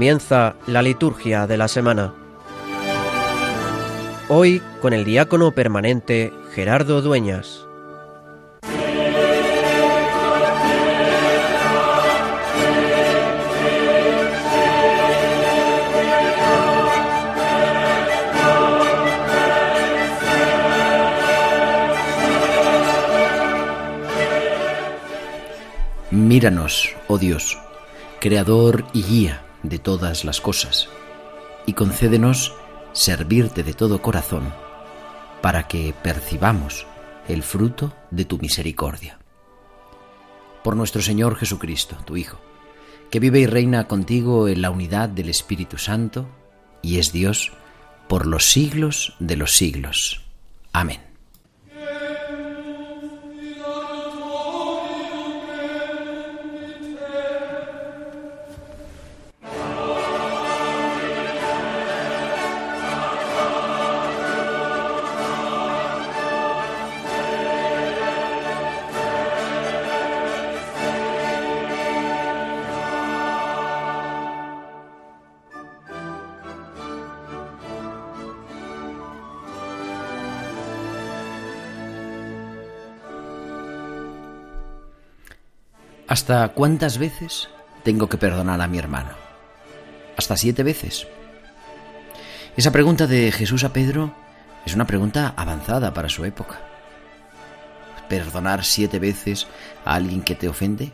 Comienza la liturgia de la semana. Hoy con el diácono permanente Gerardo Dueñas. Míranos, oh Dios, Creador y guía de todas las cosas, y concédenos servirte de todo corazón, para que percibamos el fruto de tu misericordia. Por nuestro Señor Jesucristo, tu Hijo, que vive y reina contigo en la unidad del Espíritu Santo, y es Dios por los siglos de los siglos. Amén. ¿Hasta cuántas veces tengo que perdonar a mi hermano? ¿Hasta siete veces? Esa pregunta de Jesús a Pedro es una pregunta avanzada para su época. ¿Perdonar siete veces a alguien que te ofende?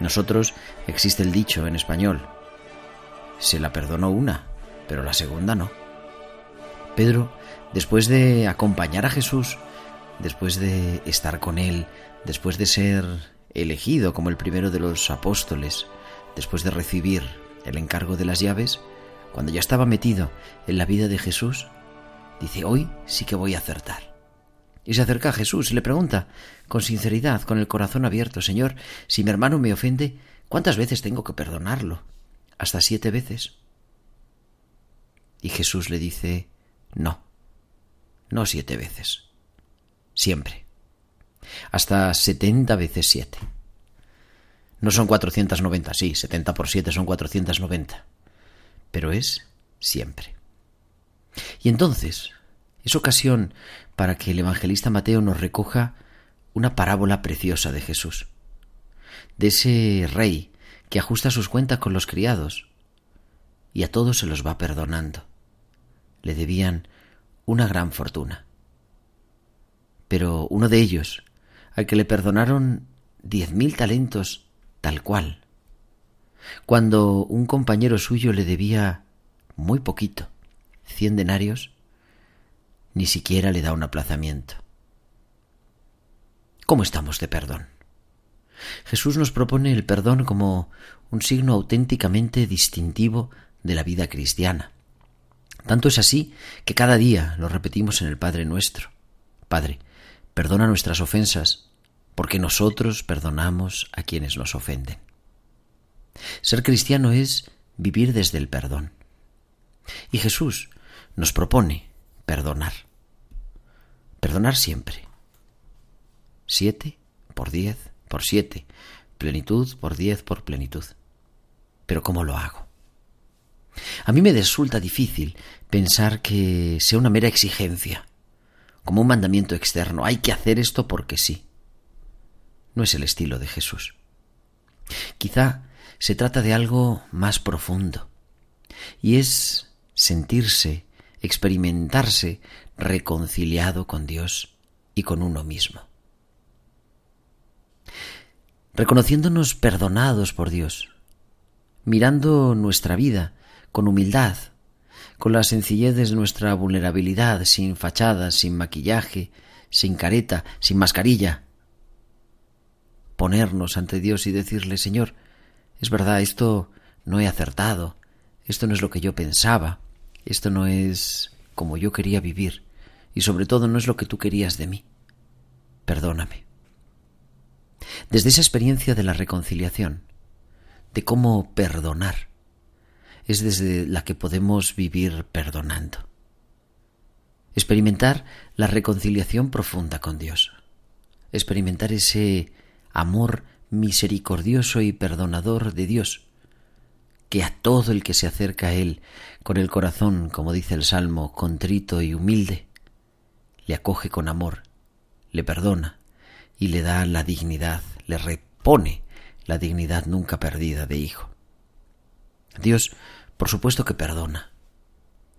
Nosotros existe el dicho en español. Se la perdonó una, pero la segunda no. Pedro, después de acompañar a Jesús, después de estar con él, después de ser elegido como el primero de los apóstoles, después de recibir el encargo de las llaves, cuando ya estaba metido en la vida de Jesús, dice, hoy sí que voy a acertar. Y se acerca a Jesús y le pregunta, con sinceridad, con el corazón abierto, Señor, si mi hermano me ofende, ¿cuántas veces tengo que perdonarlo? ¿Hasta siete veces? Y Jesús le dice, no, no siete veces, siempre hasta 70 veces 7. No son 490, sí, 70 por 7 son 490, pero es siempre. Y entonces es ocasión para que el evangelista Mateo nos recoja una parábola preciosa de Jesús, de ese rey que ajusta sus cuentas con los criados y a todos se los va perdonando. Le debían una gran fortuna. Pero uno de ellos, al que le perdonaron diez mil talentos tal cual, cuando un compañero suyo le debía muy poquito, cien denarios, ni siquiera le da un aplazamiento. ¿Cómo estamos de perdón? Jesús nos propone el perdón como un signo auténticamente distintivo de la vida cristiana. Tanto es así que cada día lo repetimos en el Padre nuestro. Padre, Perdona nuestras ofensas, porque nosotros perdonamos a quienes nos ofenden. Ser cristiano es vivir desde el perdón. Y Jesús nos propone perdonar. Perdonar siempre. Siete por diez por siete. Plenitud por diez por plenitud. Pero ¿cómo lo hago? A mí me resulta difícil pensar que sea una mera exigencia como un mandamiento externo. Hay que hacer esto porque sí. No es el estilo de Jesús. Quizá se trata de algo más profundo, y es sentirse, experimentarse reconciliado con Dios y con uno mismo. Reconociéndonos perdonados por Dios, mirando nuestra vida con humildad, con la sencillez de nuestra vulnerabilidad, sin fachadas, sin maquillaje, sin careta, sin mascarilla. Ponernos ante Dios y decirle, Señor, es verdad, esto no he acertado, esto no es lo que yo pensaba, esto no es como yo quería vivir, y sobre todo no es lo que tú querías de mí. Perdóname. Desde esa experiencia de la reconciliación, de cómo perdonar, es desde la que podemos vivir perdonando. Experimentar la reconciliación profunda con Dios. Experimentar ese amor misericordioso y perdonador de Dios, que a todo el que se acerca a Él con el corazón, como dice el Salmo, contrito y humilde, le acoge con amor, le perdona y le da la dignidad, le repone la dignidad nunca perdida de hijo. Dios, por supuesto que perdona.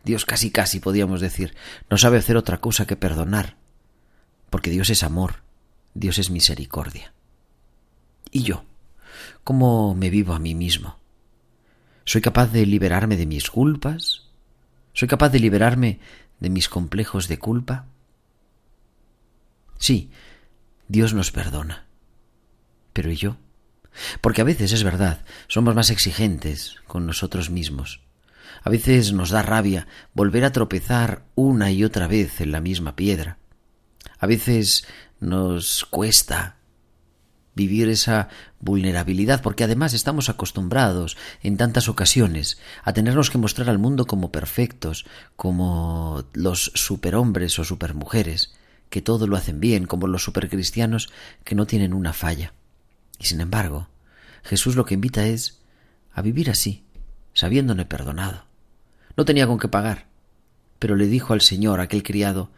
Dios casi casi podíamos decir, no sabe hacer otra cosa que perdonar, porque Dios es amor, Dios es misericordia. ¿Y yo? ¿Cómo me vivo a mí mismo? ¿Soy capaz de liberarme de mis culpas? ¿Soy capaz de liberarme de mis complejos de culpa? Sí, Dios nos perdona. Pero ¿y yo? Porque a veces es verdad, somos más exigentes con nosotros mismos. A veces nos da rabia volver a tropezar una y otra vez en la misma piedra. A veces nos cuesta vivir esa vulnerabilidad, porque además estamos acostumbrados en tantas ocasiones a tenernos que mostrar al mundo como perfectos, como los superhombres o supermujeres, que todo lo hacen bien, como los supercristianos que no tienen una falla. Y sin embargo, Jesús lo que invita es a vivir así, sabiéndole perdonado. No tenía con qué pagar, pero le dijo al Señor, aquel criado,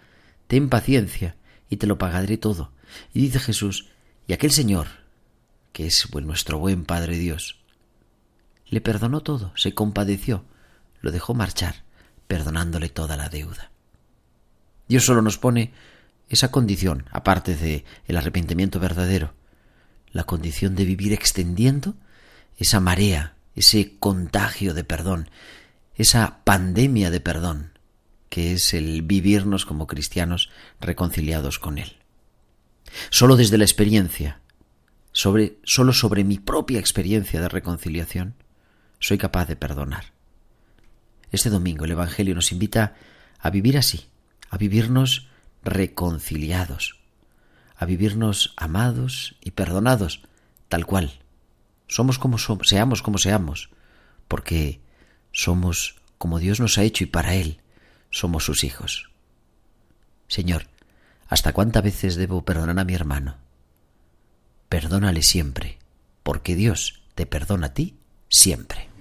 ten paciencia y te lo pagaré todo. Y dice Jesús, y aquel Señor, que es nuestro buen Padre Dios, le perdonó todo, se compadeció, lo dejó marchar, perdonándole toda la deuda. Dios solo nos pone esa condición, aparte de el arrepentimiento verdadero, la condición de vivir extendiendo esa marea, ese contagio de perdón, esa pandemia de perdón, que es el vivirnos como cristianos reconciliados con Él. Solo desde la experiencia, sobre, solo sobre mi propia experiencia de reconciliación, soy capaz de perdonar. Este domingo el Evangelio nos invita a vivir así, a vivirnos reconciliados, a vivirnos amados y perdonados, tal cual. Somos como somos, seamos como seamos, porque somos como Dios nos ha hecho y para Él somos sus hijos. Señor, ¿hasta cuántas veces debo perdonar a mi hermano? Perdónale siempre, porque Dios te perdona a ti siempre.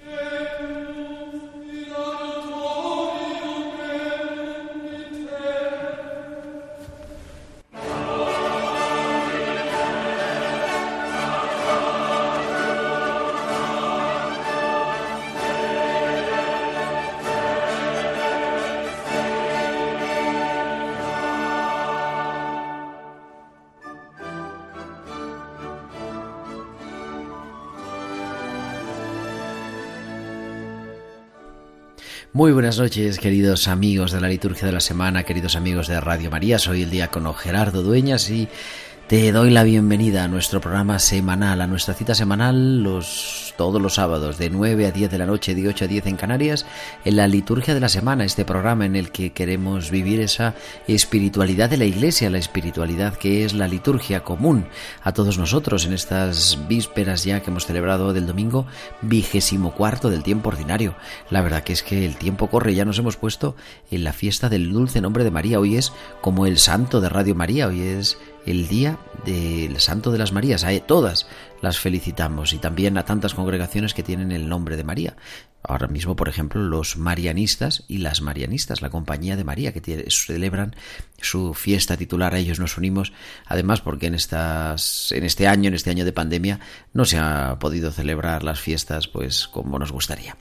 Muy buenas noches, queridos amigos de la liturgia de la semana, queridos amigos de Radio María. Soy el diácono Gerardo Dueñas y te doy la bienvenida a nuestro programa semanal, a nuestra cita semanal los, todos los sábados de 9 a 10 de la noche, de 8 a 10 en Canarias, en la liturgia de la semana, este programa en el que queremos vivir esa espiritualidad de la Iglesia, la espiritualidad que es la liturgia común a todos nosotros en estas vísperas ya que hemos celebrado del domingo vigésimo cuarto del tiempo ordinario. La verdad que es que el tiempo corre, ya nos hemos puesto en la fiesta del dulce nombre de María, hoy es como el santo de Radio María, hoy es el día del Santo de las Marías. A todas las felicitamos y también a tantas congregaciones que tienen el nombre de María. Ahora mismo, por ejemplo, los marianistas y las marianistas, la compañía de María, que celebran su fiesta titular. A ellos nos unimos, además, porque en, estas, en este año, en este año de pandemia, no se ha podido celebrar las fiestas pues como nos gustaría.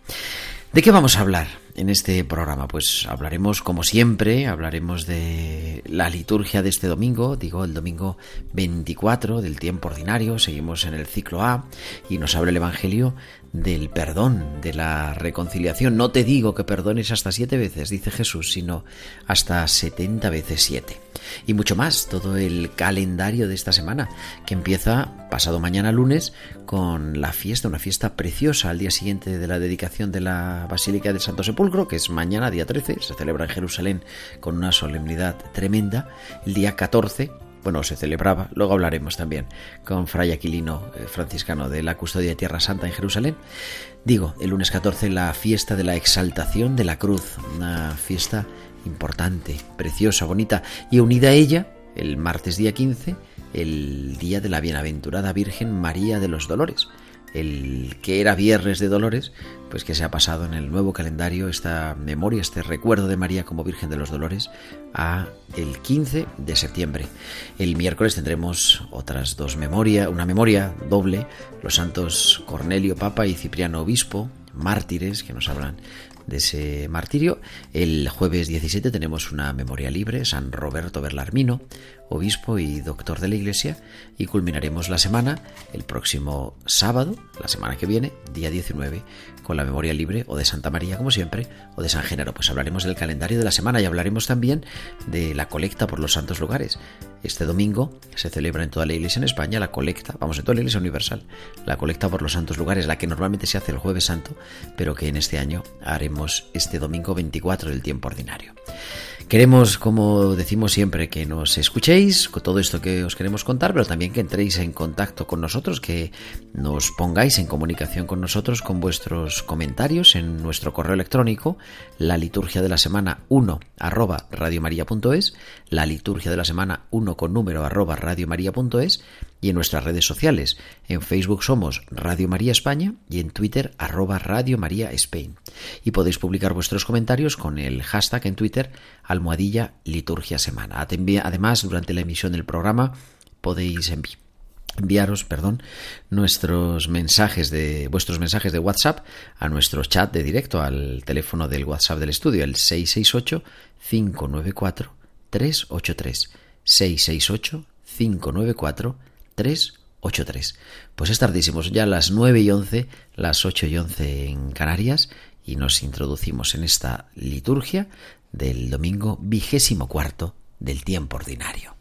¿De qué vamos a hablar en este programa? Pues hablaremos, como siempre, hablaremos de la liturgia de este domingo, digo el domingo 24 del tiempo ordinario, seguimos en el ciclo A y nos abre el Evangelio del perdón, de la reconciliación. No te digo que perdones hasta siete veces, dice Jesús, sino hasta setenta veces siete. Y mucho más, todo el calendario de esta semana, que empieza pasado mañana lunes con la fiesta, una fiesta preciosa al día siguiente de la dedicación de la Basílica del Santo Sepulcro, que es mañana, día 13, se celebra en Jerusalén con una solemnidad tremenda. El día 14, bueno, se celebraba, luego hablaremos también con Fray Aquilino, eh, franciscano de la Custodia de Tierra Santa en Jerusalén. Digo, el lunes 14 la fiesta de la exaltación de la cruz, una fiesta importante, preciosa, bonita, y unida a ella, el martes día 15, el día de la bienaventurada Virgen María de los Dolores. el que era Viernes de Dolores, pues que se ha pasado en el nuevo calendario esta memoria, este recuerdo de María como Virgen de los Dolores a el 15 de septiembre. El miércoles tendremos otras dos memorias, una memoria doble, los santos Cornelio Papa y Cipriano Obispo, mártires que nos hablan de ese martirio. El jueves 17 tenemos una memoria libre, San Roberto Berlarmino, obispo y doctor de la Iglesia, y culminaremos la semana el próximo sábado, la semana que viene, día 19, con la memoria libre o de Santa María, como siempre, o de San Género. Pues hablaremos del calendario de la semana y hablaremos también de la colecta por los santos lugares. Este domingo se celebra en toda la iglesia en España la colecta, vamos, en toda la iglesia universal, la colecta por los santos lugares, la que normalmente se hace el jueves santo, pero que en este año haremos este domingo 24 del tiempo ordinario. Queremos, como decimos siempre, que nos escuchéis con todo esto que os queremos contar, pero también que entréis en contacto con nosotros, que nos pongáis en comunicación con nosotros con vuestros comentarios en nuestro correo electrónico, la liturgia de la semana 1 arroba radiomaria.es, la liturgia de la semana 1 con número arroba radiomaria.es y en nuestras redes sociales. En Facebook somos Radio María España y en Twitter arroba Radio María Spain. Y podéis publicar vuestros comentarios con el hashtag en Twitter almohadilla liturgia semana. Además, durante la emisión del programa podéis enviaros, perdón, nuestros mensajes de vuestros mensajes de WhatsApp a nuestro chat de directo al teléfono del WhatsApp del estudio, el 668 594 383 668 594 383. Pues es tardísimo, ya las 9 y 11, las 8 y 11 en Canarias y nos introducimos en esta liturgia del domingo vigésimo cuarto del tiempo ordinario.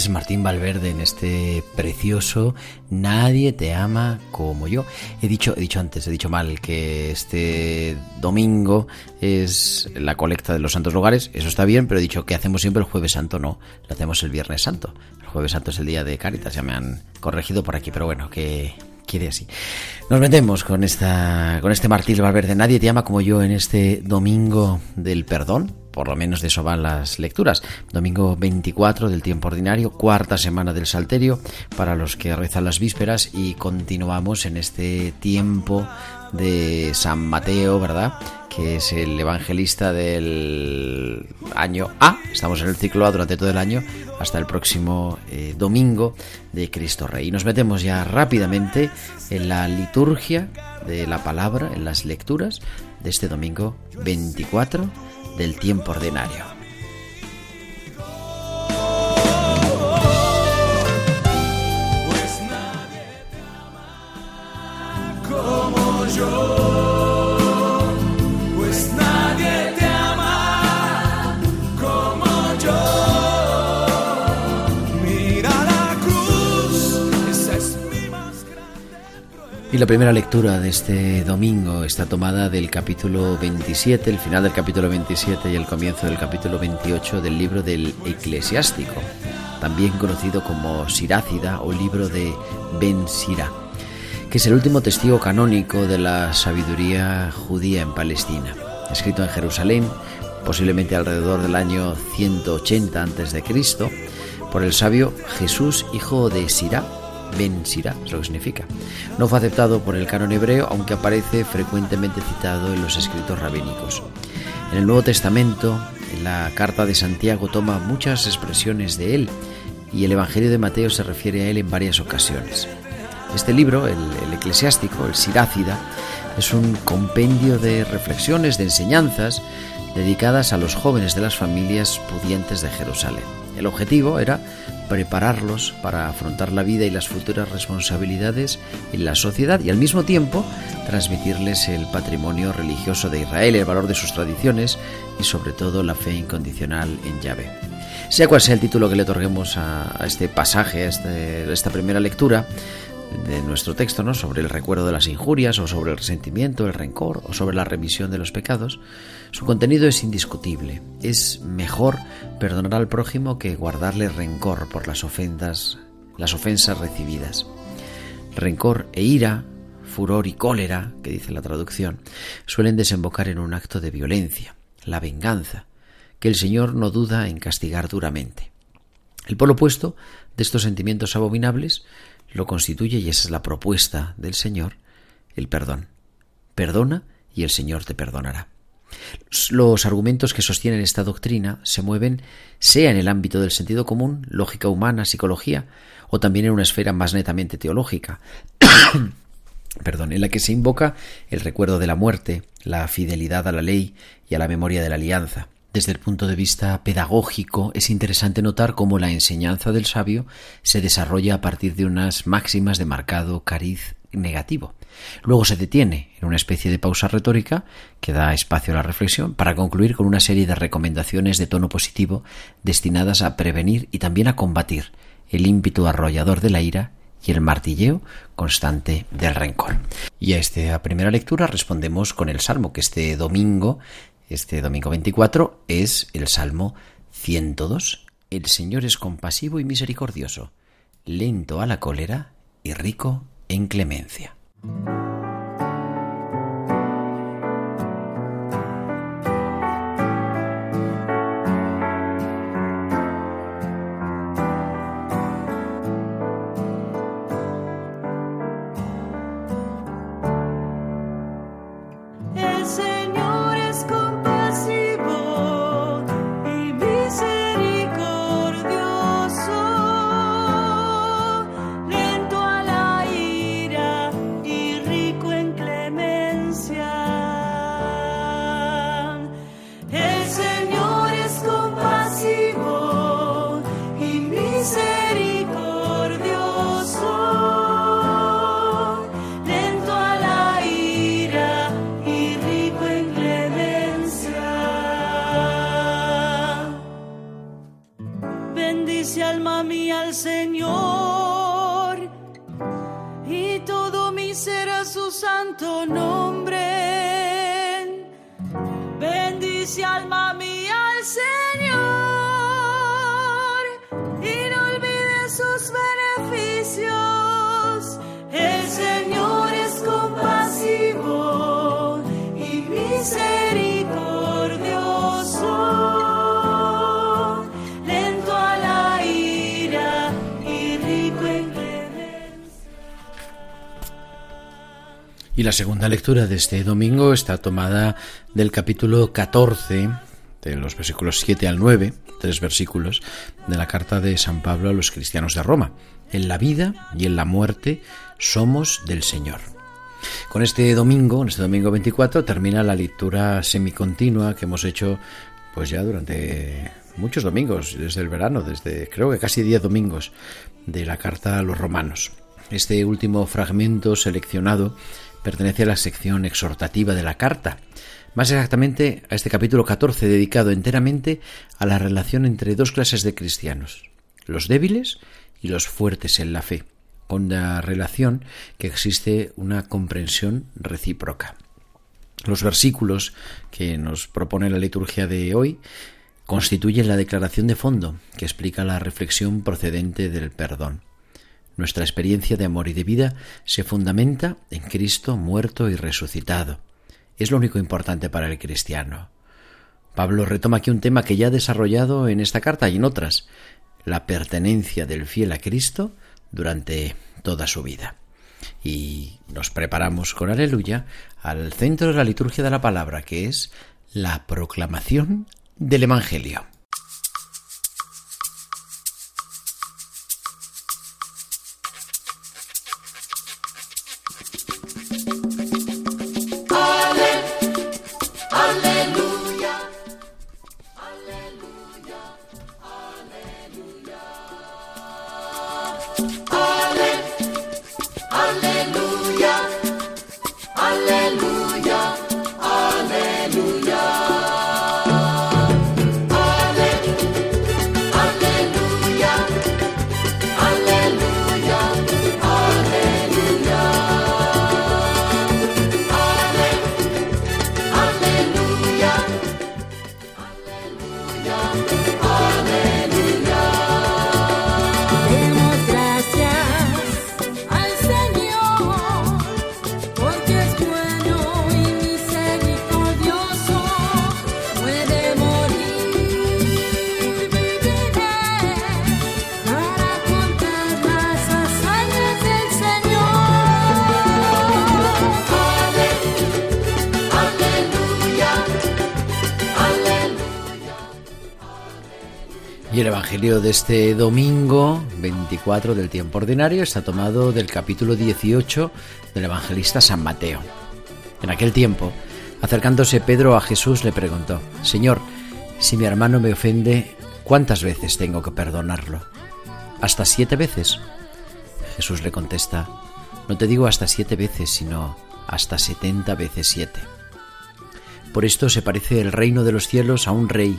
Es Martín Valverde en este precioso Nadie te ama como yo. He dicho, he dicho antes, he dicho mal que este domingo es la colecta de los santos lugares. Eso está bien, pero he dicho que hacemos siempre el jueves santo, no. Lo hacemos el viernes santo. El jueves santo es el día de Cáritas, ya me han corregido por aquí, pero bueno, que quiere así. Nos metemos con esta con este Martín Valverde. Nadie te ama como yo en este domingo del perdón por lo menos de eso van las lecturas. Domingo 24 del tiempo ordinario, cuarta semana del Salterio, para los que rezan las vísperas y continuamos en este tiempo de San Mateo, ¿verdad? Que es el evangelista del año A. Estamos en el ciclo A durante todo el año hasta el próximo eh, domingo de Cristo Rey. Y nos metemos ya rápidamente en la liturgia de la palabra, en las lecturas de este domingo 24 del tiempo ordinario. La primera lectura de este domingo está tomada del capítulo 27, el final del capítulo 27 y el comienzo del capítulo 28 del libro del Eclesiástico, también conocido como Sirácida o libro de Ben Sira, que es el último testigo canónico de la sabiduría judía en Palestina, escrito en Jerusalén, posiblemente alrededor del año 180 a.C., por el sabio Jesús, hijo de Sirá, Ben Sira, es lo que significa. No fue aceptado por el canon hebreo, aunque aparece frecuentemente citado en los escritos rabínicos. En el Nuevo Testamento, la carta de Santiago toma muchas expresiones de él y el Evangelio de Mateo se refiere a él en varias ocasiones. Este libro, el, el eclesiástico, el Sirácida, es un compendio de reflexiones, de enseñanzas dedicadas a los jóvenes de las familias pudientes de Jerusalén. El objetivo era prepararlos para afrontar la vida y las futuras responsabilidades en la sociedad y al mismo tiempo transmitirles el patrimonio religioso de Israel, el valor de sus tradiciones y sobre todo la fe incondicional en Yahvé. Sea cual sea el título que le otorguemos a, este pasaje, a, este, esta primera lectura, de nuestro texto, ¿no? Sobre el recuerdo de las injurias, o sobre el resentimiento, el rencor, o sobre la remisión de los pecados, su contenido es indiscutible. Es mejor perdonar al prójimo que guardarle rencor por las ofensas, las ofensas recibidas. Rencor e ira, furor y cólera, que dice la traducción, suelen desembocar en un acto de violencia, la venganza, que el Señor no duda en castigar duramente. El polo opuesto de estos sentimientos abominables lo constituye, y esa es la propuesta del Señor, el perdón. Perdona y el Señor te perdonará. Los argumentos que sostienen esta doctrina se mueven sea en el ámbito del sentido común, lógica humana, psicología, o también en una esfera más netamente teológica, perdón, en la que se invoca el recuerdo de la muerte, la fidelidad a la ley y a la memoria de la alianza. Desde el punto de vista pedagógico es interesante notar cómo la enseñanza del sabio se desarrolla a partir de unas máximas de marcado cariz negativo. Luego se detiene en una especie de pausa retórica que da espacio a la reflexión para concluir con una serie de recomendaciones de tono positivo destinadas a prevenir y también a combatir el ímpetu arrollador de la ira y el martilleo constante del rencor. Y a esta primera lectura respondemos con el salmo que este domingo este domingo 24 es el Salmo 102. El Señor es compasivo y misericordioso, lento a la cólera y rico en clemencia. La segunda lectura de este domingo está tomada del capítulo 14, de los versículos 7 al 9, tres versículos de la carta de San Pablo a los cristianos de Roma. En la vida y en la muerte somos del Señor. Con este domingo, en este domingo 24, termina la lectura semicontinua que hemos hecho pues ya durante muchos domingos, desde el verano, desde creo que casi 10 domingos de la carta a los romanos. Este último fragmento seleccionado pertenece a la sección exhortativa de la carta, más exactamente a este capítulo 14 dedicado enteramente a la relación entre dos clases de cristianos, los débiles y los fuertes en la fe, con la relación que existe una comprensión recíproca. Los versículos que nos propone la liturgia de hoy constituyen la declaración de fondo que explica la reflexión procedente del perdón. Nuestra experiencia de amor y de vida se fundamenta en Cristo muerto y resucitado. Es lo único importante para el cristiano. Pablo retoma aquí un tema que ya ha desarrollado en esta carta y en otras, la pertenencia del fiel a Cristo durante toda su vida. Y nos preparamos con aleluya al centro de la liturgia de la palabra, que es la proclamación del Evangelio. El Evangelio de este domingo 24 del tiempo ordinario está tomado del capítulo 18 del evangelista San Mateo. En aquel tiempo, acercándose Pedro a Jesús, le preguntó, Señor, si mi hermano me ofende, ¿cuántas veces tengo que perdonarlo? ¿Hasta siete veces? Jesús le contesta, no te digo hasta siete veces, sino hasta setenta veces siete. Por esto se parece el reino de los cielos a un rey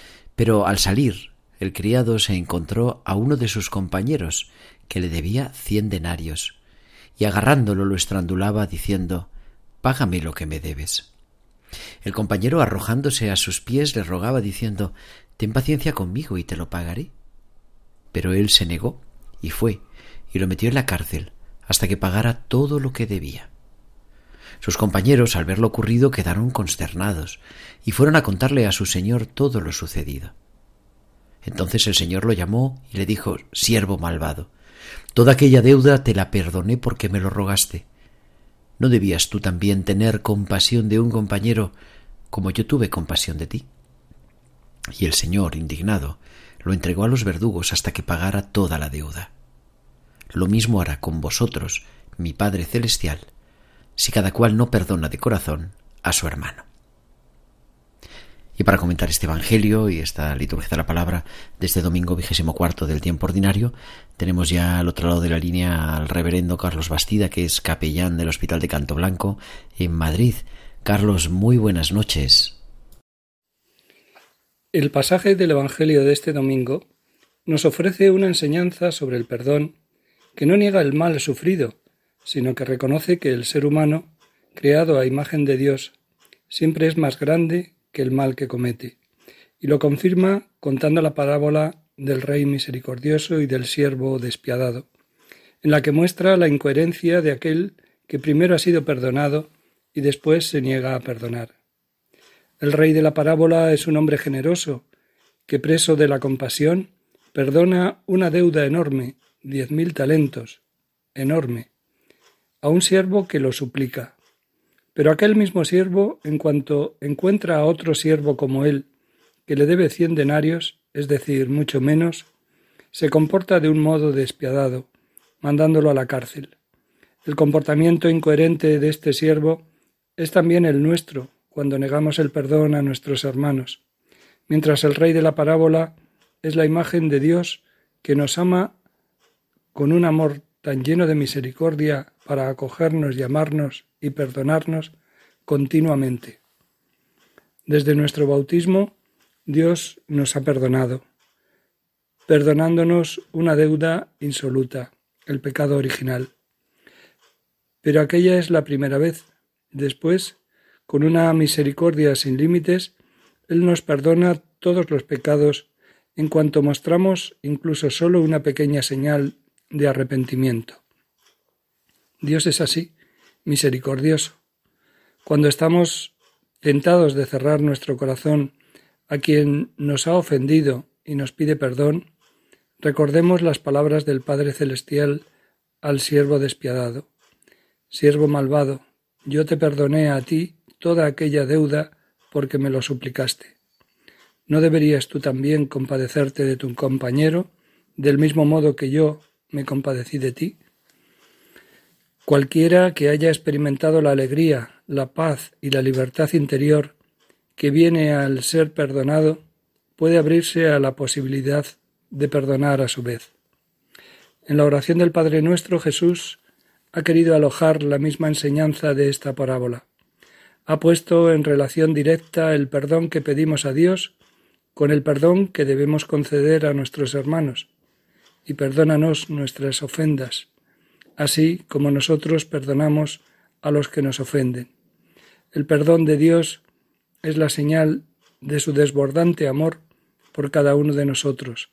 Pero al salir, el criado se encontró a uno de sus compañeros, que le debía cien denarios, y agarrándolo lo estrangulaba, diciendo Págame lo que me debes. El compañero, arrojándose a sus pies, le rogaba, diciendo Ten paciencia conmigo y te lo pagaré. Pero él se negó, y fue, y lo metió en la cárcel, hasta que pagara todo lo que debía. Sus compañeros, al ver lo ocurrido, quedaron consternados y fueron a contarle a su señor todo lo sucedido. Entonces el señor lo llamó y le dijo Siervo malvado, toda aquella deuda te la perdoné porque me lo rogaste. ¿No debías tú también tener compasión de un compañero como yo tuve compasión de ti? Y el señor, indignado, lo entregó a los verdugos hasta que pagara toda la deuda. lo mismo hará con vosotros mi Padre Celestial, si cada cual no perdona de corazón a su hermano. Y para comentar este Evangelio y esta liturgia de la palabra de este domingo vigésimo cuarto del tiempo ordinario, tenemos ya al otro lado de la línea al reverendo Carlos Bastida, que es capellán del Hospital de Canto Blanco en Madrid. Carlos, muy buenas noches. El pasaje del Evangelio de este domingo nos ofrece una enseñanza sobre el perdón que no niega el mal sufrido, sino que reconoce que el ser humano, creado a imagen de Dios, siempre es más grande que el mal que comete, y lo confirma contando la parábola del Rey misericordioso y del siervo despiadado, en la que muestra la incoherencia de aquel que primero ha sido perdonado y después se niega a perdonar. El rey de la parábola es un hombre generoso, que preso de la compasión, perdona una deuda enorme, diez mil talentos, enorme, a un siervo que lo suplica. Pero aquel mismo siervo, en cuanto encuentra a otro siervo como él, que le debe cien denarios, es decir, mucho menos, se comporta de un modo despiadado, mandándolo a la cárcel. El comportamiento incoherente de este siervo es también el nuestro cuando negamos el perdón a nuestros hermanos, mientras el rey de la parábola es la imagen de Dios que nos ama con un amor tan lleno de misericordia para acogernos y amarnos y perdonarnos continuamente. Desde nuestro bautismo, Dios nos ha perdonado, perdonándonos una deuda insoluta, el pecado original. Pero aquella es la primera vez. Después, con una misericordia sin límites, Él nos perdona todos los pecados en cuanto mostramos incluso solo una pequeña señal de arrepentimiento. Dios es así, misericordioso. Cuando estamos tentados de cerrar nuestro corazón a quien nos ha ofendido y nos pide perdón, recordemos las palabras del Padre Celestial al siervo despiadado. Siervo malvado, yo te perdoné a ti toda aquella deuda porque me lo suplicaste. ¿No deberías tú también compadecerte de tu compañero, del mismo modo que yo me compadecí de ti? Cualquiera que haya experimentado la alegría, la paz y la libertad interior que viene al ser perdonado, puede abrirse a la posibilidad de perdonar a su vez. En la oración del Padre nuestro Jesús ha querido alojar la misma enseñanza de esta parábola. Ha puesto en relación directa el perdón que pedimos a Dios con el perdón que debemos conceder a nuestros hermanos, y perdónanos nuestras ofendas, así como nosotros perdonamos a los que nos ofenden. El perdón de Dios es la señal de su desbordante amor por cada uno de nosotros.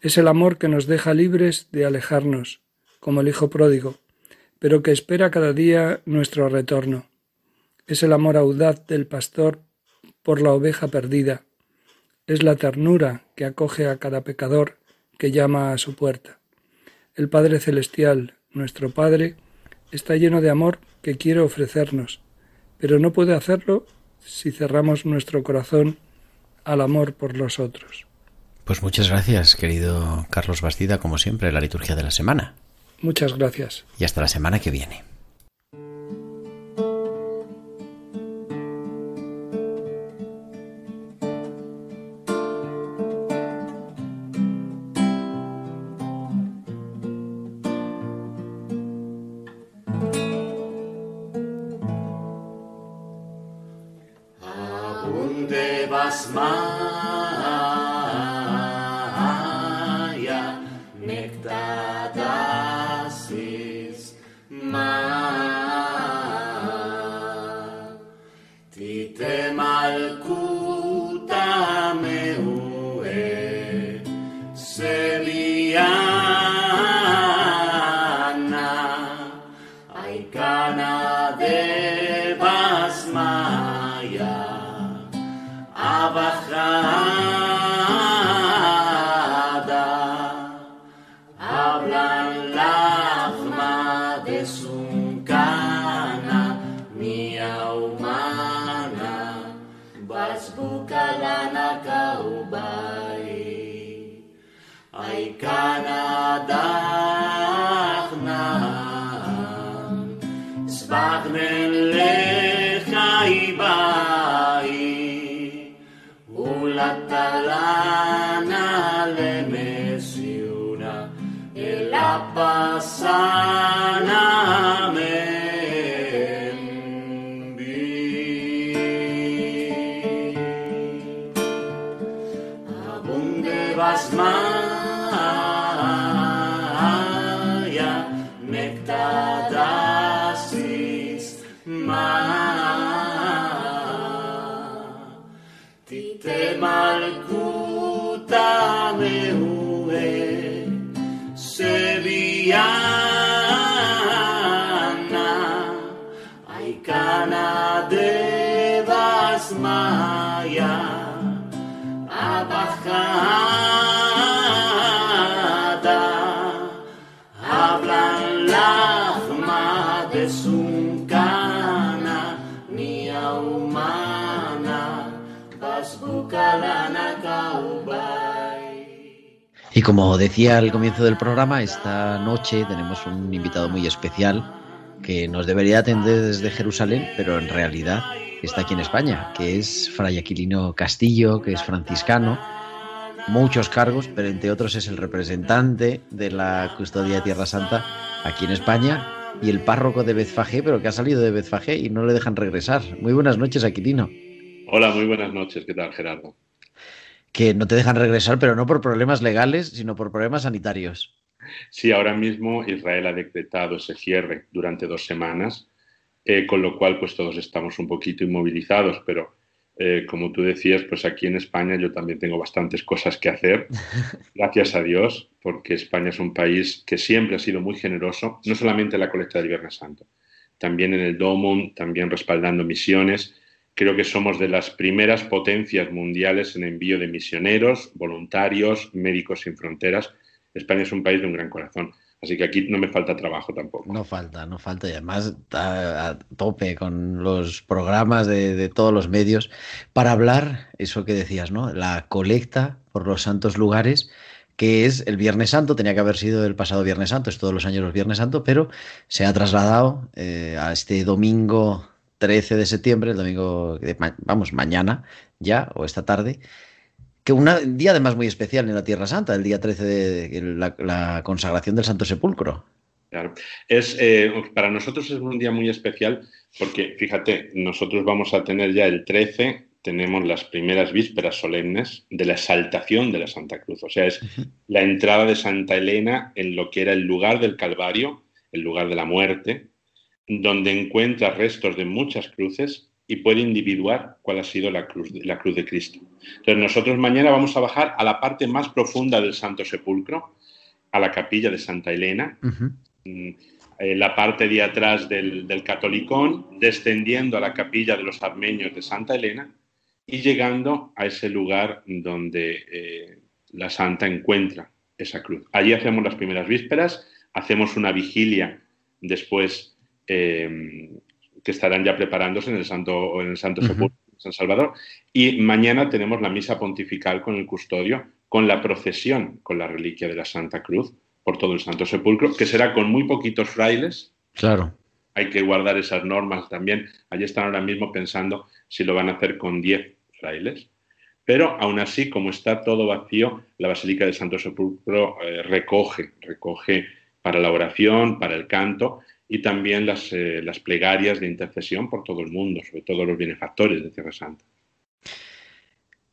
Es el amor que nos deja libres de alejarnos, como el Hijo pródigo, pero que espera cada día nuestro retorno. Es el amor audaz del pastor por la oveja perdida. Es la ternura que acoge a cada pecador que llama a su puerta. El Padre Celestial, nuestro Padre, está lleno de amor que quiere ofrecernos, pero no puede hacerlo si cerramos nuestro corazón al amor por los otros. Pues muchas gracias, querido Carlos Bastida, como siempre, la liturgia de la semana. Muchas gracias. Y hasta la semana que viene. sana le mesiuna, e la pasana. Como decía al comienzo del programa, esta noche tenemos un invitado muy especial que nos debería atender desde Jerusalén, pero en realidad está aquí en España, que es Fray Aquilino Castillo, que es franciscano, muchos cargos, pero entre otros es el representante de la custodia de Tierra Santa aquí en España y el párroco de Bezfagé, pero que ha salido de Bezfagé y no le dejan regresar. Muy buenas noches, Aquilino. Hola, muy buenas noches. ¿Qué tal, Gerardo? Que no te dejan regresar, pero no por problemas legales, sino por problemas sanitarios. Sí, ahora mismo Israel ha decretado ese cierre durante dos semanas, eh, con lo cual pues todos estamos un poquito inmovilizados, pero eh, como tú decías, pues aquí en España yo también tengo bastantes cosas que hacer, gracias a Dios, porque España es un país que siempre ha sido muy generoso, no solamente en la colecta del Viernes Santo, también en el Domum, también respaldando misiones. Creo que somos de las primeras potencias mundiales en envío de misioneros, voluntarios, médicos sin fronteras. España es un país de un gran corazón. Así que aquí no me falta trabajo tampoco. No falta, no falta. Y además está a tope con los programas de, de, todos los medios para hablar, eso que decías, ¿no? La colecta por los santos lugares, que es el Viernes Santo, tenía que haber sido el pasado Viernes Santo, es todos los años los Viernes Santo, pero se ha trasladado eh, a este domingo 13 de septiembre, el domingo, de, vamos, mañana ya, o esta tarde, que un día además muy especial en la Tierra Santa, el día 13 de la, la consagración del Santo Sepulcro. Claro. Es, eh, para nosotros es un día muy especial porque, fíjate, nosotros vamos a tener ya el 13, tenemos las primeras vísperas solemnes de la exaltación de la Santa Cruz. O sea, es la entrada de Santa Elena en lo que era el lugar del Calvario, el lugar de la muerte, donde encuentra restos de muchas cruces y puede individuar cuál ha sido la cruz, la cruz de Cristo. Entonces nosotros mañana vamos a bajar a la parte más profunda del Santo Sepulcro, a la capilla de Santa Elena, uh -huh. eh, la parte de atrás del, del, Catolicón, descendiendo a la capilla de los armenios de Santa Elena y llegando a ese lugar donde eh, la Santa encuentra esa cruz. Allí hacemos las primeras vísperas, hacemos una vigilia después eh, que estarán ya preparándose en el Santo, en el Santo uh -huh. Sepulcro San Salvador. Y mañana tenemos la misa pontifical con el custodio, con la procesión con la reliquia de la Santa Cruz por todo el Santo Sepulcro, que será con muy poquitos frailes. Claro. Hay que guardar esas normas también. Allí están ahora mismo pensando si lo van a hacer con 10 frailes. Pero aún así, como está todo vacío, la Basílica del Santo Sepulcro eh, recoge, recoge para la oración, para el canto y también las, eh, las plegarias de intercesión por todo el mundo, sobre todo los benefactores de Tierra Santa.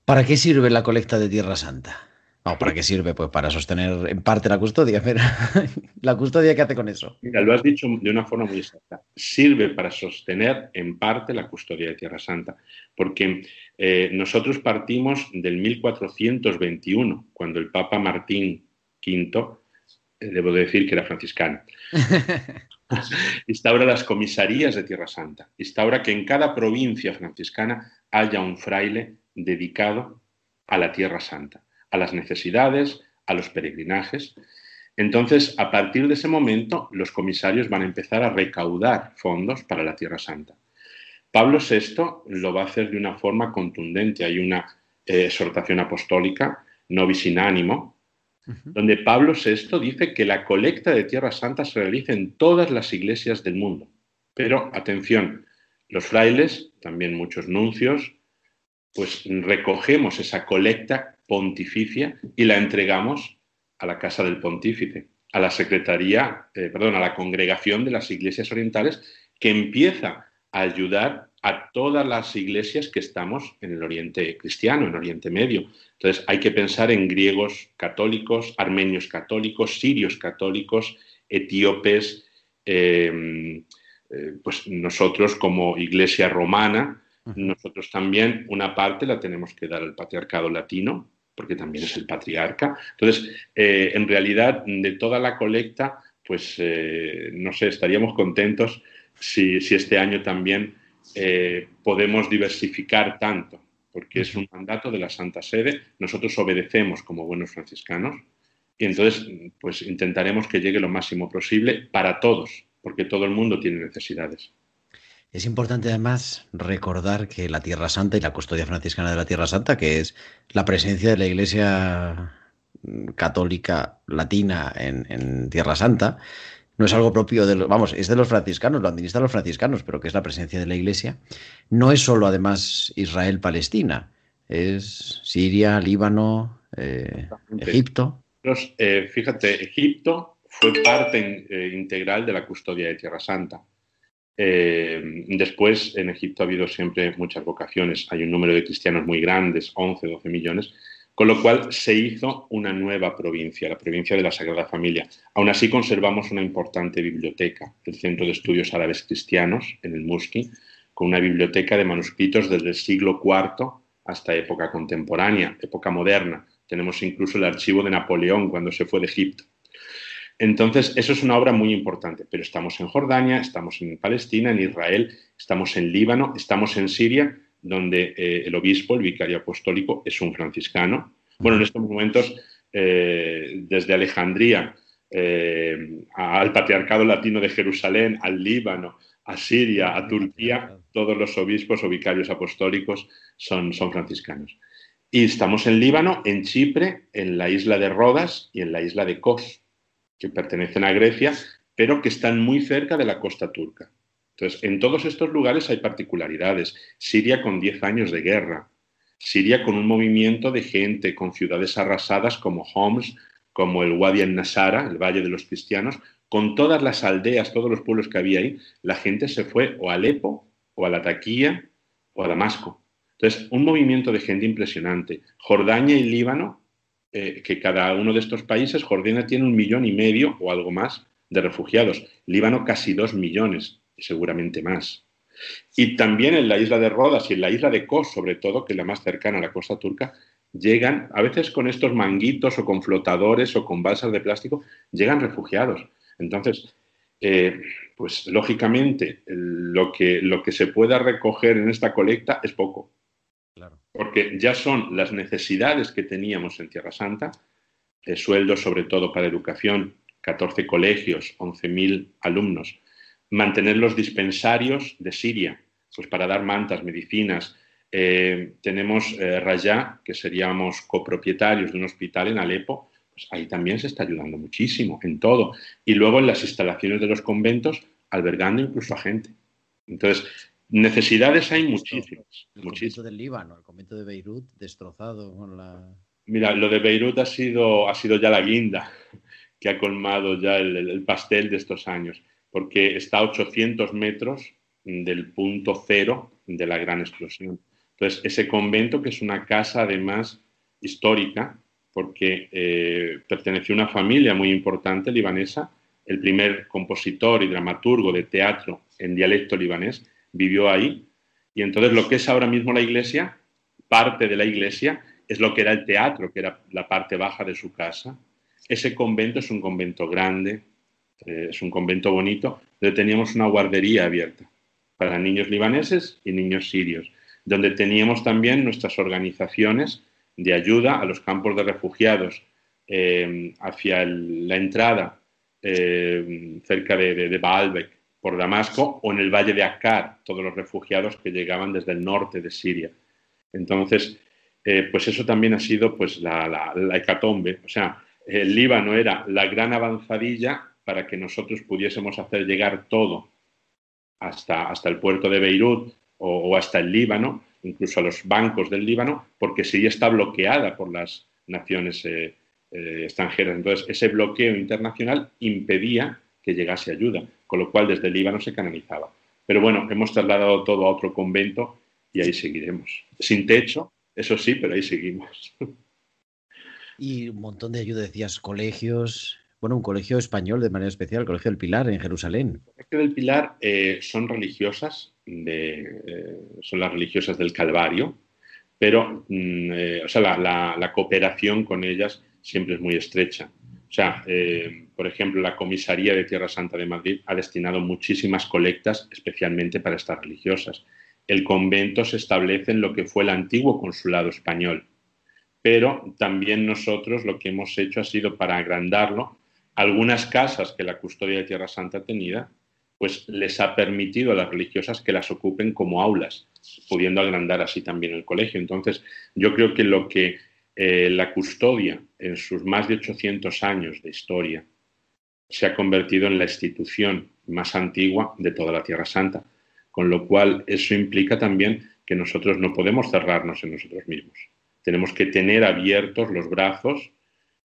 ¿Para qué sirve la colecta de Tierra Santa? No, ¿para qué sirve? Pues para sostener en parte la custodia. Pero, ¿La custodia qué hace con eso? Mira, lo has dicho de una forma muy exacta. Sirve para sostener en parte la custodia de Tierra Santa. Porque eh, nosotros partimos del 1421, cuando el Papa Martín V, eh, debo decir que era franciscano, instaura las comisarías de Tierra Santa. Instaura que en cada provincia franciscana haya un fraile dedicado a la Tierra Santa a las necesidades, a los peregrinajes. Entonces, a partir de ese momento, los comisarios van a empezar a recaudar fondos para la Tierra Santa. Pablo VI lo va a hacer de una forma contundente. Hay una eh, exhortación apostólica, Nobis in Animo, donde Pablo VI dice que la colecta de Tierra Santa se realiza en todas las iglesias del mundo. Pero, atención, los frailes, también muchos nuncios, pues recogemos esa colecta pontificia y la entregamos a la casa del pontífice, a la Secretaría, eh, perdón, a la Congregación de las Iglesias Orientales, que empieza a ayudar a todas las iglesias que estamos en el Oriente Cristiano, en Oriente Medio. Entonces hay que pensar en griegos católicos, armenios católicos, sirios católicos, etíopes, eh, eh, pues nosotros como Iglesia romana, nosotros también una parte la tenemos que dar al patriarcado latino, porque también es el patriarca. Entonces, eh, en realidad, de toda la colecta, pues no sé, estaríamos contentos si, si este año también eh, podemos diversificar tanto, porque es un mandato de la Santa Sede, nosotros obedecemos como buenos franciscanos y entonces pues intentaremos que llegue lo máximo posible para todos, porque todo el mundo tiene necesidades. Es importante además recordar que la Tierra Santa y la custodia franciscana de la Tierra Santa, que es la presencia de la Iglesia católica latina en, en Tierra Santa, no es algo propio de los, vamos, es de los franciscanos, lo administran los franciscanos, pero que es la presencia de la Iglesia. No es solo además Israel-Palestina, es Siria, Líbano, eh, Egipto. Eh, fíjate, Egipto fue parte eh, integral de la custodia de Tierra Santa. después, en Egipto ha habido siempre muchas vocaciones. Hay un número de cristianos muy grandes, 11, 12 millones, con lo cual se hizo una nueva provincia, la provincia de la Sagrada Familia. Aún así conservamos una importante biblioteca, el Centro de Estudios Árabes Cristianos, en el Muski, con una biblioteca de manuscritos desde el siglo IV hasta época contemporánea, época moderna. Tenemos incluso el archivo de Napoleón cuando se fue de Egipto. Entonces, eso es una obra muy importante, pero estamos en Jordania, estamos en Palestina, en Israel, estamos en Líbano, estamos en Siria donde eh, el obispo, el vicario apostólico, es un franciscano. Bueno, en estos momentos, eh, desde Alejandría eh, al Patriarcado Latino de Jerusalén, al Líbano, a Siria, a Turquía, todos los obispos o vicarios apostólicos son, son franciscanos. Y estamos en Líbano, en Chipre, en la isla de Rodas y en la isla de Kos, que pertenecen a Grecia, pero que están muy cerca de la costa turca. Entonces, en todos estos lugares hay particularidades. Siria con 10 años de guerra, Siria con un movimiento de gente, con ciudades arrasadas como Homs, como el Wadi al-Nasara, el Valle de los Cristianos, con todas las aldeas, todos los pueblos que había ahí, la gente se fue o a Alepo, o a la Taquía, o a Damasco. Entonces, un movimiento de gente impresionante. Jordania y Líbano, eh, que cada uno de estos países, Jordania tiene un millón y medio o algo más de refugiados, Líbano casi dos millones seguramente más. Y también en la isla de Rodas y en la isla de Kos, sobre todo, que es la más cercana a la costa turca, llegan, a veces con estos manguitos o con flotadores o con balsas de plástico, llegan refugiados. Entonces, eh, pues lógicamente lo que, lo que se pueda recoger en esta colecta es poco. Porque ya son las necesidades que teníamos en Tierra Santa, eh, sueldos sobre todo para educación, 14 colegios, 11.000 alumnos, mantener los dispensarios de Siria, pues para dar mantas, medicinas. Eh, tenemos eh, Rayá, que seríamos copropietarios de un hospital en Alepo, pues ahí también se está ayudando muchísimo, en todo. Y luego en las instalaciones de los conventos, albergando incluso a gente. Entonces, necesidades hay muchísimas. El convento del Líbano, el convento de Beirut destrozado con la... Mira, lo de Beirut ha sido, ha sido ya la guinda que ha colmado ya el pastel de estos años porque está a 800 metros del punto cero de la gran explosión. Entonces, ese convento, que es una casa además histórica, porque eh, perteneció a una familia muy importante libanesa, el primer compositor y dramaturgo de teatro en dialecto libanés, vivió ahí. Y entonces lo que es ahora mismo la iglesia, parte de la iglesia, es lo que era el teatro, que era la parte baja de su casa. Ese convento es un convento grande, eh, es un convento bonito, donde teníamos una guardería abierta para niños libaneses y niños sirios, donde teníamos también nuestras organizaciones de ayuda a los campos de refugiados eh, hacia la entrada eh, cerca de, Baalbek por Damasco o en el valle de Akkar, todos los refugiados que llegaban desde el norte de Siria. Entonces, pues eso también ha sido pues la, la hecatombe. O sea, el Líbano era la gran avanzadilla para que nosotros pudiésemos hacer llegar todo hasta, hasta el puerto de Beirut o, hasta el Líbano, incluso a los bancos del Líbano, porque Siria está bloqueada por las naciones eh, eh, extranjeras. Entonces, ese bloqueo internacional impedía que llegase ayuda, con lo cual desde el Líbano se canalizaba. Pero bueno, hemos trasladado todo a otro convento y ahí seguiremos. Sin techo, eso sí, pero ahí seguimos. Y un montón de ayuda, decías, colegios, bueno, un colegio español de manera especial, el Colegio del Pilar en Jerusalén. El Colegio del Pilar eh, son religiosas, eh, son las religiosas del Calvario, pero mm, eh, o sea, la, la, cooperación con ellas siempre es muy estrecha. O sea, por ejemplo, la Comisaría de Tierra Santa de Madrid ha destinado muchísimas colectas especialmente para estas religiosas. El convento se establece en lo que fue el antiguo consulado español, pero también nosotros lo que hemos hecho ha sido para agrandarlo algunas casas que la custodia de Tierra Santa tenía, pues les ha permitido a las religiosas que las ocupen como aulas, pudiendo agrandar así también el colegio. Entonces, yo creo que lo que eh, la custodia en sus más de 800 años de historia se ha convertido en la institución más antigua de toda la Tierra Santa, con lo cual eso implica también que nosotros no podemos cerrarnos en nosotros mismos. Tenemos que tener abiertos los brazos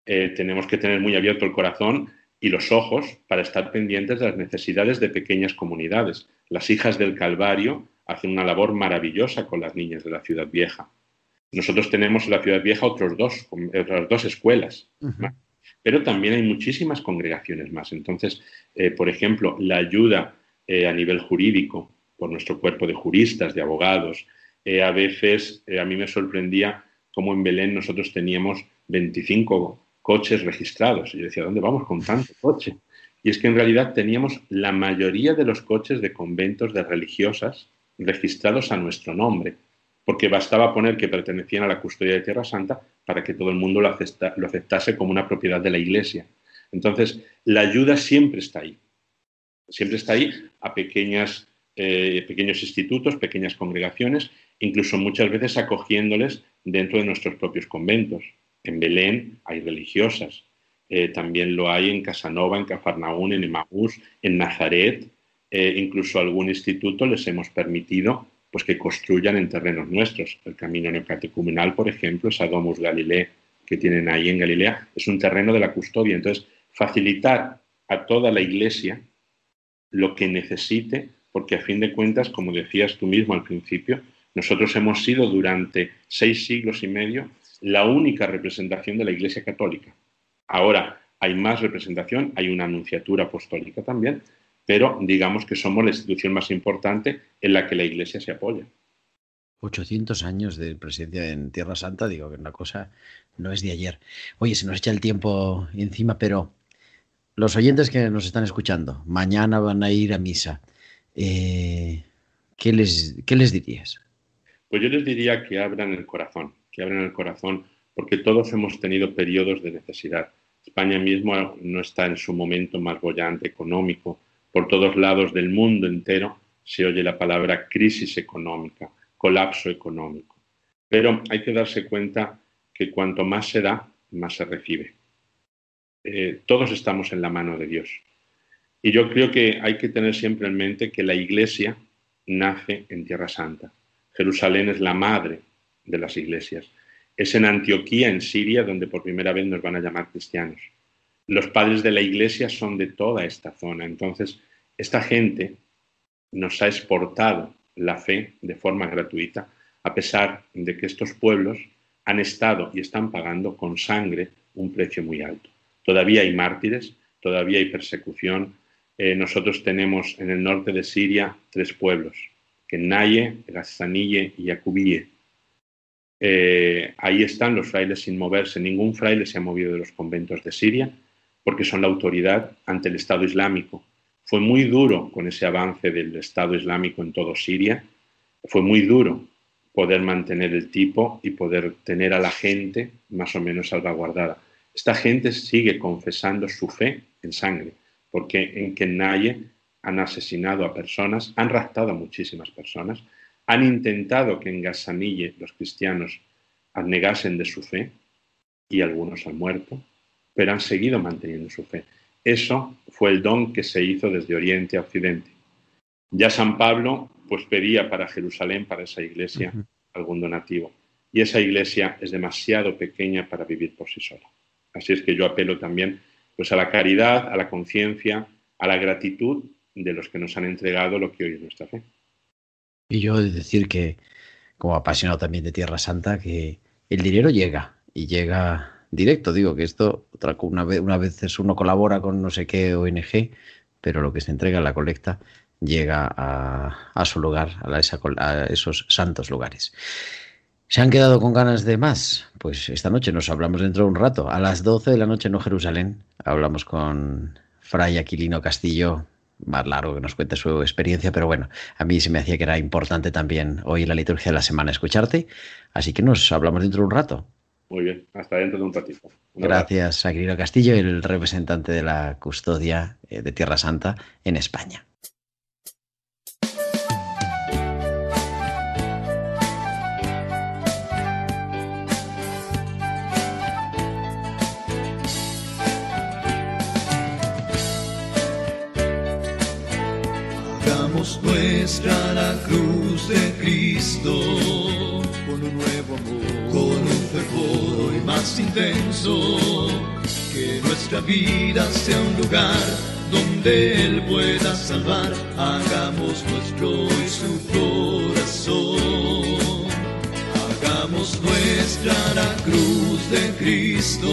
eh, tenemos que tener muy abierto el corazón y los ojos para estar pendientes de las necesidades de pequeñas comunidades. Las hijas del Calvario hacen una labor maravillosa con las niñas de la ciudad vieja. Nosotros tenemos en la ciudad vieja otros dos, otras dos escuelas, pero también hay muchísimas congregaciones más. Entonces, eh, por ejemplo, la ayuda eh, a nivel jurídico por nuestro cuerpo de juristas, de abogados, a veces a mí me sorprendía cómo en Belén nosotros teníamos 25 coches registrados. Y yo decía, ¿dónde vamos con tanto coche? Y es que en realidad teníamos la mayoría de los coches de conventos de religiosas registrados a nuestro nombre, porque bastaba poner que pertenecían a la custodia de Tierra Santa para que todo el mundo lo, aceptase como una propiedad de la Iglesia. Entonces, la ayuda siempre está ahí. Siempre está ahí a pequeñas, eh, pequeños institutos, pequeñas congregaciones, incluso muchas veces acogiéndoles dentro de nuestros propios conventos. En Belén hay religiosas, eh, también lo hay en Casanova, en Cafarnaún, en Emaús, en Nazaret, eh, incluso algún instituto les hemos permitido pues, que construyan en terrenos nuestros. El camino neocatecumenal, por ejemplo, es Domus Galilea, que tienen ahí en Galilea, es un terreno de la custodia. Entonces, facilitar a toda la iglesia lo que necesite, porque a fin de cuentas, como decías tú mismo al principio, nosotros hemos sido durante seis siglos y medio la única representación de la Iglesia Católica. Ahora hay más representación, hay una anunciatura apostólica también, pero digamos que somos la institución más importante en la que la Iglesia se apoya. 800 años de presencia en Tierra Santa, digo que una cosa no es de ayer. Oye, se nos echa el tiempo encima, pero los oyentes que nos están escuchando, mañana van a ir a misa. Eh, ¿qué, les, ¿Qué les dirías? Pues yo les diría que abran el corazón, que abran el corazón, porque todos hemos tenido periodos de necesidad. España mismo no está en su momento más bollante económico. Por todos lados del mundo entero se oye la palabra crisis económica, colapso económico. Pero hay que darse cuenta que cuanto más se da, más se recibe. Eh, todos estamos en la mano de Dios. Y yo creo que hay que tener siempre en mente que la Iglesia nace en Tierra Santa. Jerusalén es la madre de las iglesias. Es en Antioquía, en Siria, donde por primera vez nos van a llamar cristianos. Los padres de la iglesia son de toda esta zona. Entonces, esta gente nos ha exportado la fe de forma gratuita, a pesar de que estos pueblos han estado y están pagando con sangre un precio muy alto. Todavía hay mártires, todavía hay persecución. Eh, nosotros tenemos en el norte de Siria tres pueblos, Kenaye, Gazanille y Yacubille. Eh, ahí están los frailes sin moverse. Ningún fraile se ha movido de los conventos de Siria porque son la autoridad ante el Estado Islámico. Fue muy duro con ese avance del Estado Islámico en todo Siria. Fue muy duro poder mantener el tipo y poder tener a la gente más o menos salvaguardada. Esta gente sigue confesando su fe en sangre, porque en Kenaye han asesinado a personas, han raptado a muchísimas personas, han intentado que en Gasanille los cristianos abnegasen de su fe y algunos han muerto, pero han seguido manteniendo su fe. Eso fue el don que se hizo desde Oriente a Occidente. Ya San Pablo pues pedía para Jerusalén, para esa iglesia, algún donativo. Y esa iglesia es demasiado pequeña para vivir por sí sola. Así es que yo apelo también pues, a la caridad, a la conciencia, a la gratitud de los que nos han entregado lo que hoy es nuestra fe. Y yo he de decir que, como apasionado también de Tierra Santa, que el dinero llega y llega directo. Digo que esto, otra, una, vez, una vez uno colabora con no sé qué ONG, pero lo que se entrega en la colecta llega a, a su lugar, a, esa, a esos santos lugares. ¿Se han quedado con ganas de más? Pues esta noche nos hablamos dentro de un rato. A las 12 de la noche en Jerusalén hablamos con Fray Aquilino Castillo, más largo que nos cuente su experiencia, pero bueno, a mí se me hacía que era importante también hoy en la liturgia de la semana escucharte, así que nos hablamos dentro de un rato. Muy bien, hasta dentro de un ratito. Un Gracias, Aquilino Castillo, el representante de la custodia eh, de Tierra Santa en España. Hagamos nuestra la cruz de Cristo con un nuevo amor, con un fervor hoy más intenso. Que nuestra vida sea un lugar donde Él pueda salvar. Hagamos nuestro y su corazón. Hagamos nuestra la cruz de Cristo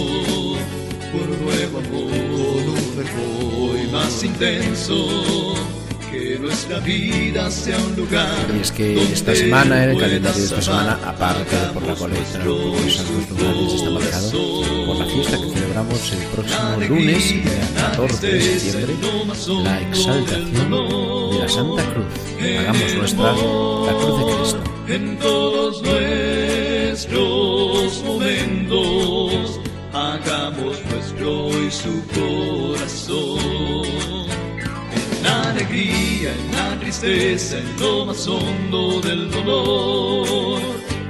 con un nuevo amor, con un fervor hoy más intenso que nuestra vida sea un lugar. Y es que esta semana, en el calendario de esta semana, aparte de por la colecta de los santos lugares, está marcado por la fiesta que celebramos el próximo lunes, día 14 de septiembre, la exaltación de la Santa Cruz. Hagamos nuestra la Cruz de Cristo. En todos nuestros momentos, hagamos nuestro y su corazón la alegría, en la tristeza, en lo más hondo del dolor,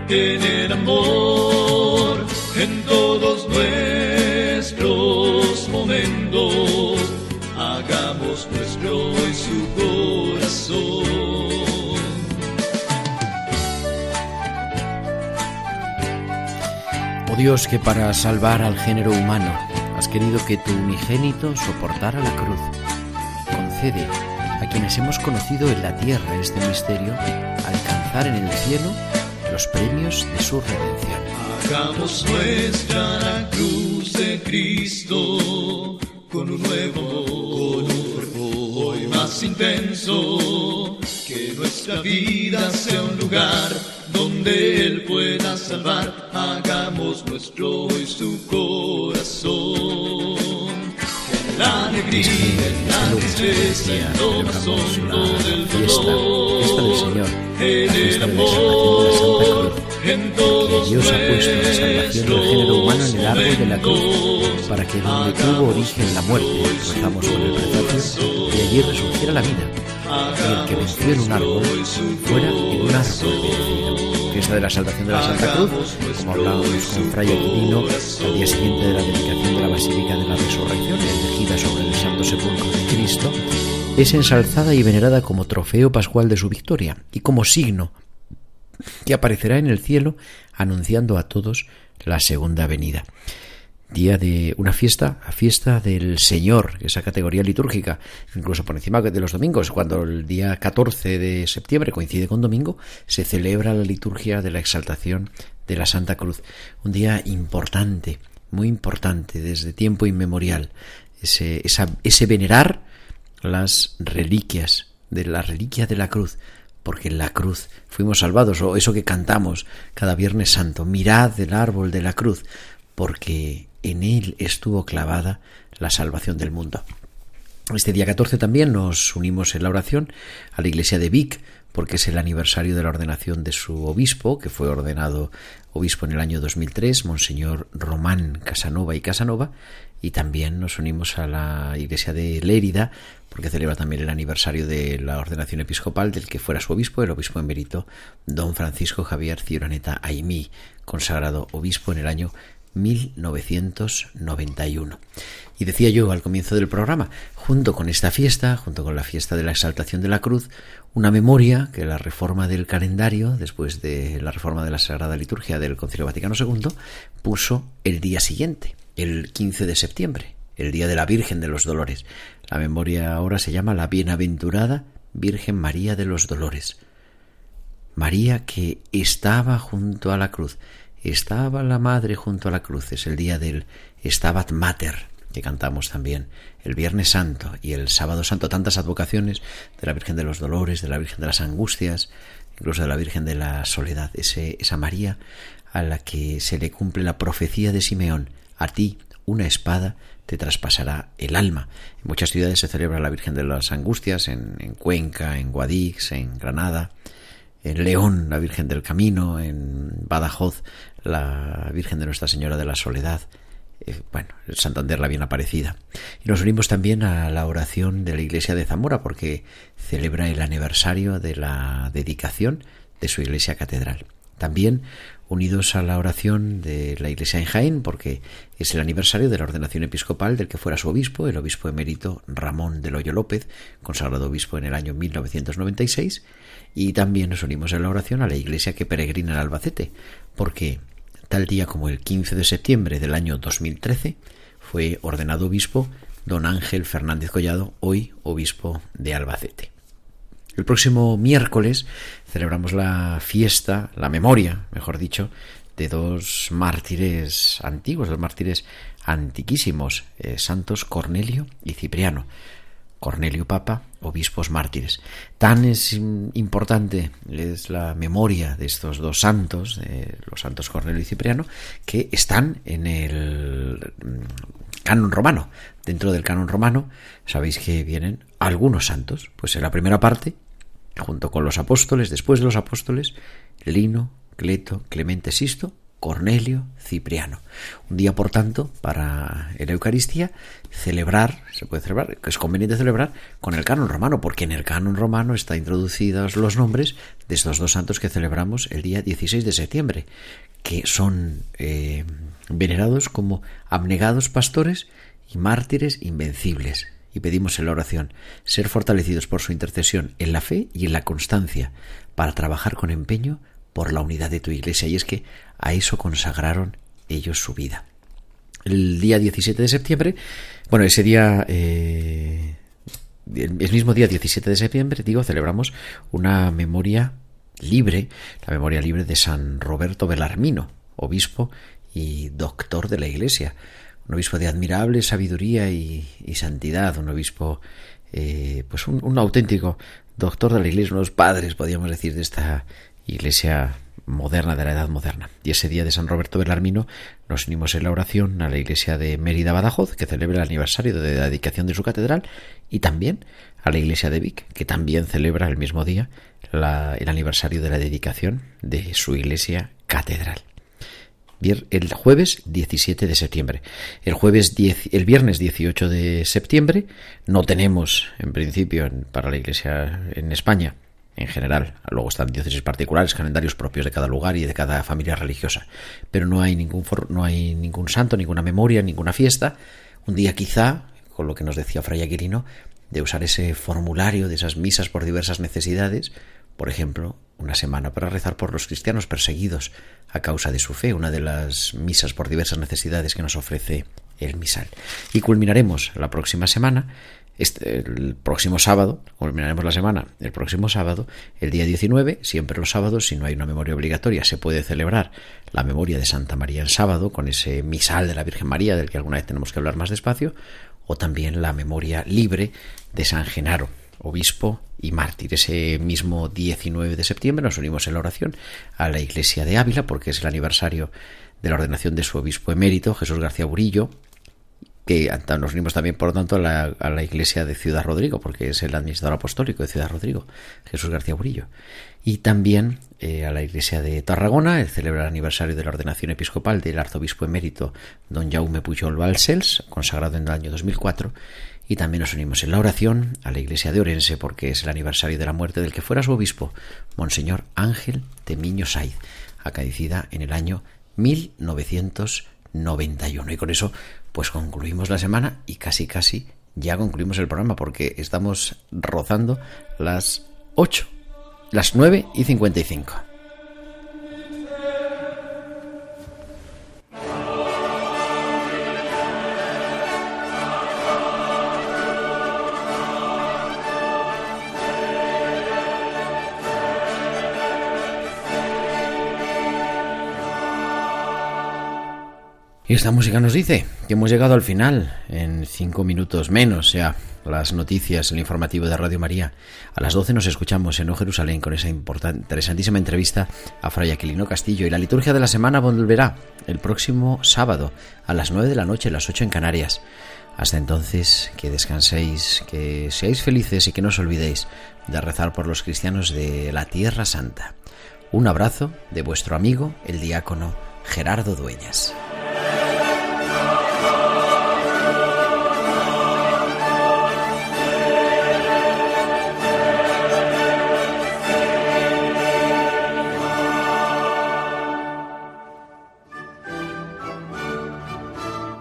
en el amor, en todos nuestros momentos, hagamos nuestro y su corazón. Oh Dios, que para salvar al género humano has querido que tu unigénito soportara la cruz concede a quienes hemos conocido en la tierra este misterio alcanzar en el cielo los premios de su redención. Hagamos nuestra cruz de Cristo con un nuevo con un hoy más intenso. Que nuestra vida sea un lugar donde Él pueda salvar. Hagamos nuestro tristeza, lo más hondo del dolor. fiesta del Señor, la fiesta de la exaltación de la Santa Cruz. que Dios ha puesto la salvación del género humano en el árbol de la cruz, para que donde tuvo origen la muerte, rezamos con el prefacio, y allí resurgiera la vida. Y el que venció en un árbol, fuera en un árbol vencido. Fiesta de la salvación de la Santa Cruz, como hablábamos con Fray Aquilino, al día siguiente de la dedicación de la Basílica de la Resurrección, elegida sobre el Santo Sepulcro de Cristo, es ensalzada y venerada como trofeo pascual de su victoria y como signo que aparecerá en el cielo anunciando a todos la segunda venida. Día de una fiesta, la fiesta del Señor, esa categoría litúrgica, incluso por encima de los domingos, cuando el día 14 de septiembre coincide con domingo, se celebra la liturgia de la exaltación de la Santa Cruz. Un día importante, muy importante, desde tiempo inmemorial. Ese, esa, ese venerar las reliquias, de la reliquia de la cruz, porque en la cruz fuimos salvados, o eso que cantamos cada Viernes Santo, mirad el árbol de la cruz, porque en él estuvo clavada la salvación del mundo. Este día 14 también nos unimos en la oración a la iglesia de Vic, porque es el aniversario de la ordenación de su obispo, que fue ordenado obispo en el año 2003, Monseñor Román Casanova y Casanova, y también nos unimos a la iglesia de Lérida, porque celebra también el aniversario de la ordenación episcopal del que fuera su obispo, el obispo emérito don Francisco Javier Ciuraneta Aimí, consagrado obispo en el año 1991. Y decía yo al comienzo del programa, junto con esta fiesta, junto con la fiesta de la exaltación de la cruz, una memoria que la reforma del calendario, después de la reforma de la Sagrada Liturgia del Concilio Vaticano II, puso el día siguiente, el 15 de septiembre, el Día de la Virgen de los Dolores. La memoria ahora se llama la Bienaventurada Virgen María de los Dolores. María que estaba junto a la cruz, estaba la Madre junto a la cruz, es el día del Stabat Mater, que cantamos también el Viernes Santo y el Sábado Santo, tantas advocaciones de la Virgen de los Dolores, de la Virgen de las Angustias, incluso de la Virgen de la Soledad, ese, esa María a la que se le cumple la profecía de Simeón, a ti una espada te traspasará el alma. En muchas ciudades se celebra la Virgen de las Angustias, en, en Cuenca, en Guadix, en Granada, en León, la Virgen del Camino, en Badajoz, la Virgen de Nuestra Señora de la Soledad, eh, bueno, el Santander la bien aparecida. Y nos unimos también a la oración de la iglesia de Zamora porque celebra el aniversario de la dedicación de su iglesia catedral. También unidos a la oración de la iglesia en Jaén porque es el aniversario de la ordenación episcopal del que fuera su obispo, el obispo emérito Ramón de Loyo López, consagrado obispo en el año 1996. Y también nos unimos a la oración a la iglesia que peregrina en Albacete porque Tal día como el 15 de septiembre del año 2013 fue ordenado obispo don Ángel Fernández Collado, hoy obispo de Albacete. El próximo miércoles celebramos la fiesta, la memoria, mejor dicho, de dos mártires antiguos, dos mártires antiquísimos, eh, santos Cornelio y Cipriano. Cornelio Papa, obispos mártires. Tan es importante es la memoria de estos dos santos, los santos Cornelio y Cipriano, que están en el mm, canon romano. Dentro del canon romano sabéis que vienen algunos santos. Pues en la primera parte, junto con los apóstoles, después de los apóstoles, Lino, Cleto, Clemente Sisto, Cornelio Cipriano. Un día, por tanto, para la Eucaristía, celebrar, se puede celebrar, es conveniente celebrar con el canon romano, porque en el canon romano están introducidos los nombres de estos dos santos que celebramos el día 16 de septiembre, que son eh, venerados como abnegados pastores y mártires invencibles. Y pedimos en la oración ser fortalecidos por su intercesión en la fe y en la constancia para trabajar con empeño por la unidad de tu iglesia. Y es que a eso consagraron ellos su vida. El día 17 de septiembre, bueno, ese día, eh, el mismo día 17 de septiembre, digo, celebramos una memoria libre, la memoria libre de San Roberto Belarmino, obispo y doctor de la iglesia. Un obispo de admirable sabiduría y, santidad, un obispo, eh, pues un, un auténtico doctor de la iglesia, unos padres, podríamos decir, de esta iglesia moderna de la edad moderna. Y ese día de San Roberto Belarmino nos unimos en la oración a la iglesia de Mérida Badajoz, que celebra el aniversario de la dedicación de su catedral, y también a la iglesia de Vic, que también celebra el mismo día el aniversario de la dedicación de su iglesia catedral. El jueves 17 de septiembre. El jueves el viernes 18 de septiembre no tenemos, en principio, para la iglesia en España, en general. Luego están diócesis particulares, calendarios propios de cada lugar y de cada familia religiosa. Pero no hay ningún, no hay ningún santo, ninguna memoria, ninguna fiesta. Un día quizá, con lo que nos decía Fray Aquilino, de usar ese formulario de esas misas por diversas necesidades, por ejemplo, una semana para rezar por los cristianos perseguidos a causa de su fe, una de las misas por diversas necesidades que nos ofrece el misal. Y culminaremos la próxima semana este, el próximo sábado, culminaremos la semana, el próximo sábado, el día 19, siempre los sábados, si no hay una memoria obligatoria, se puede celebrar la memoria de Santa María en sábado, con ese misal de la Virgen María, del que alguna vez tenemos que hablar más despacio, o también la memoria libre de San Genaro, obispo y mártir. Ese mismo 19 de septiembre nos unimos en la oración a la iglesia de Ávila, porque es el aniversario de la ordenación de su obispo emérito, Jesús García Burillo, que nos unimos también, por lo tanto, a la, iglesia de Ciudad Rodrigo, porque es el administrador apostólico de Ciudad Rodrigo, Jesús García Burillo. Y también eh, a la iglesia de Tarragona, el celebra el aniversario de la ordenación episcopal del arzobispo emérito don Jaume Pujol Balsels, consagrado en el año 2004. Y también nos unimos en la oración a la iglesia de Orense, porque es el aniversario de la muerte del que fuera su obispo, Monseñor Ángel Temiño Saiz, acaecida en el año 1991. Y con eso pues concluimos la semana y casi casi ya concluimos el programa porque estamos rozando las 8, las 9 y 55. Y esta música nos dice, que hemos llegado al final, en cinco minutos menos, sea las noticias, el informativo de Radio María. A las 12 nos escuchamos en O Jerusalén con esa interesantísima entrevista a Fray Aquilino Castillo. Y la liturgia de la semana volverá el próximo sábado a las 9 de la noche, las 8 en Canarias. Hasta entonces, que descanséis, que seáis felices y que no os olvidéis de rezar por los cristianos de la Tierra Santa. Un abrazo de vuestro amigo, el diácono Gerardo Dueñas.